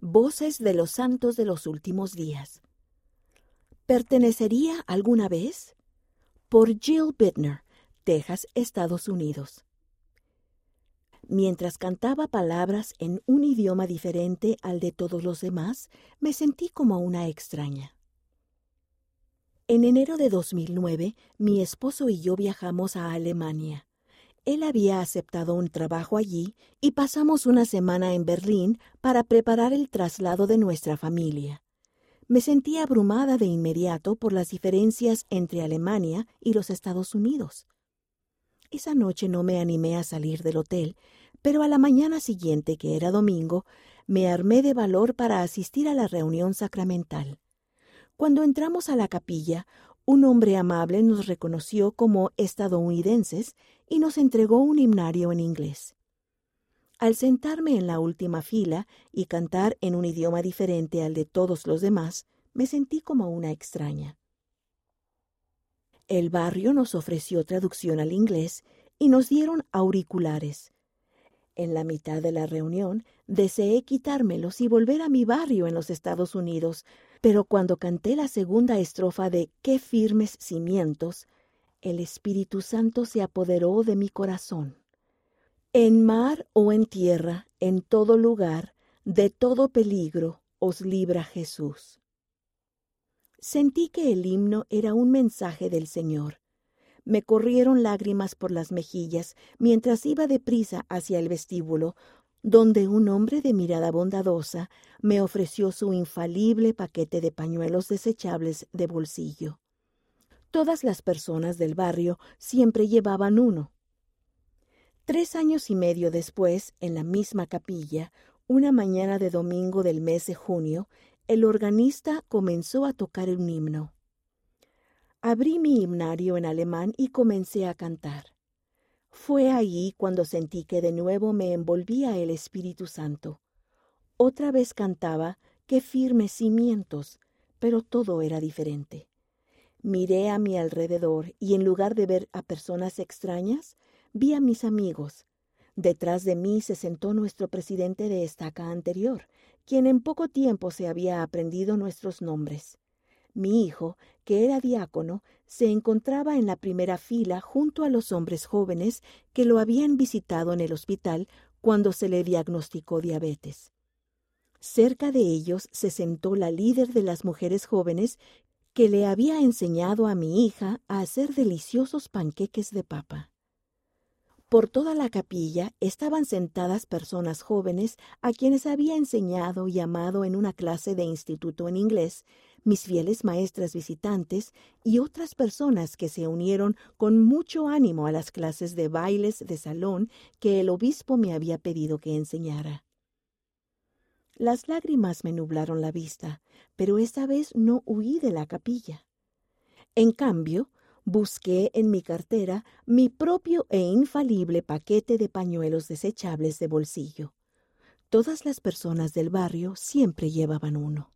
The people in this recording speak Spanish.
Voces de los Santos de los Últimos Días. ¿Pertenecería alguna vez? Por Jill Bittner, Texas, Estados Unidos. Mientras cantaba palabras en un idioma diferente al de todos los demás, me sentí como una extraña. En enero de 2009, mi esposo y yo viajamos a Alemania. Él había aceptado un trabajo allí y pasamos una semana en Berlín para preparar el traslado de nuestra familia. Me sentí abrumada de inmediato por las diferencias entre Alemania y los Estados Unidos. Esa noche no me animé a salir del hotel, pero a la mañana siguiente, que era domingo, me armé de valor para asistir a la reunión sacramental. Cuando entramos a la capilla, un hombre amable nos reconoció como estadounidenses y nos entregó un himnario en inglés. Al sentarme en la última fila y cantar en un idioma diferente al de todos los demás, me sentí como una extraña. El barrio nos ofreció traducción al inglés y nos dieron auriculares. En la mitad de la reunión deseé quitármelos y volver a mi barrio en los Estados Unidos, pero cuando canté la segunda estrofa de Qué firmes cimientos, el Espíritu Santo se apoderó de mi corazón. En mar o en tierra, en todo lugar, de todo peligro, os libra Jesús. Sentí que el himno era un mensaje del Señor. Me corrieron lágrimas por las mejillas mientras iba deprisa hacia el vestíbulo, donde un hombre de mirada bondadosa me ofreció su infalible paquete de pañuelos desechables de bolsillo. Todas las personas del barrio siempre llevaban uno. Tres años y medio después, en la misma capilla, una mañana de domingo del mes de junio, el organista comenzó a tocar un himno. Abrí mi himnario en alemán y comencé a cantar. Fue allí cuando sentí que de nuevo me envolvía el Espíritu Santo. Otra vez cantaba qué firmes cimientos, pero todo era diferente. Miré a mi alrededor y en lugar de ver a personas extrañas, vi a mis amigos. Detrás de mí se sentó nuestro presidente de estaca anterior, quien en poco tiempo se había aprendido nuestros nombres. Mi hijo, que era diácono, se encontraba en la primera fila junto a los hombres jóvenes que lo habían visitado en el hospital cuando se le diagnosticó diabetes. Cerca de ellos se sentó la líder de las mujeres jóvenes que le había enseñado a mi hija a hacer deliciosos panqueques de papa. Por toda la capilla estaban sentadas personas jóvenes a quienes había enseñado y amado en una clase de instituto en inglés, mis fieles maestras visitantes y otras personas que se unieron con mucho ánimo a las clases de bailes de salón que el obispo me había pedido que enseñara. Las lágrimas me nublaron la vista, pero esta vez no huí de la capilla. En cambio, busqué en mi cartera mi propio e infalible paquete de pañuelos desechables de bolsillo. Todas las personas del barrio siempre llevaban uno.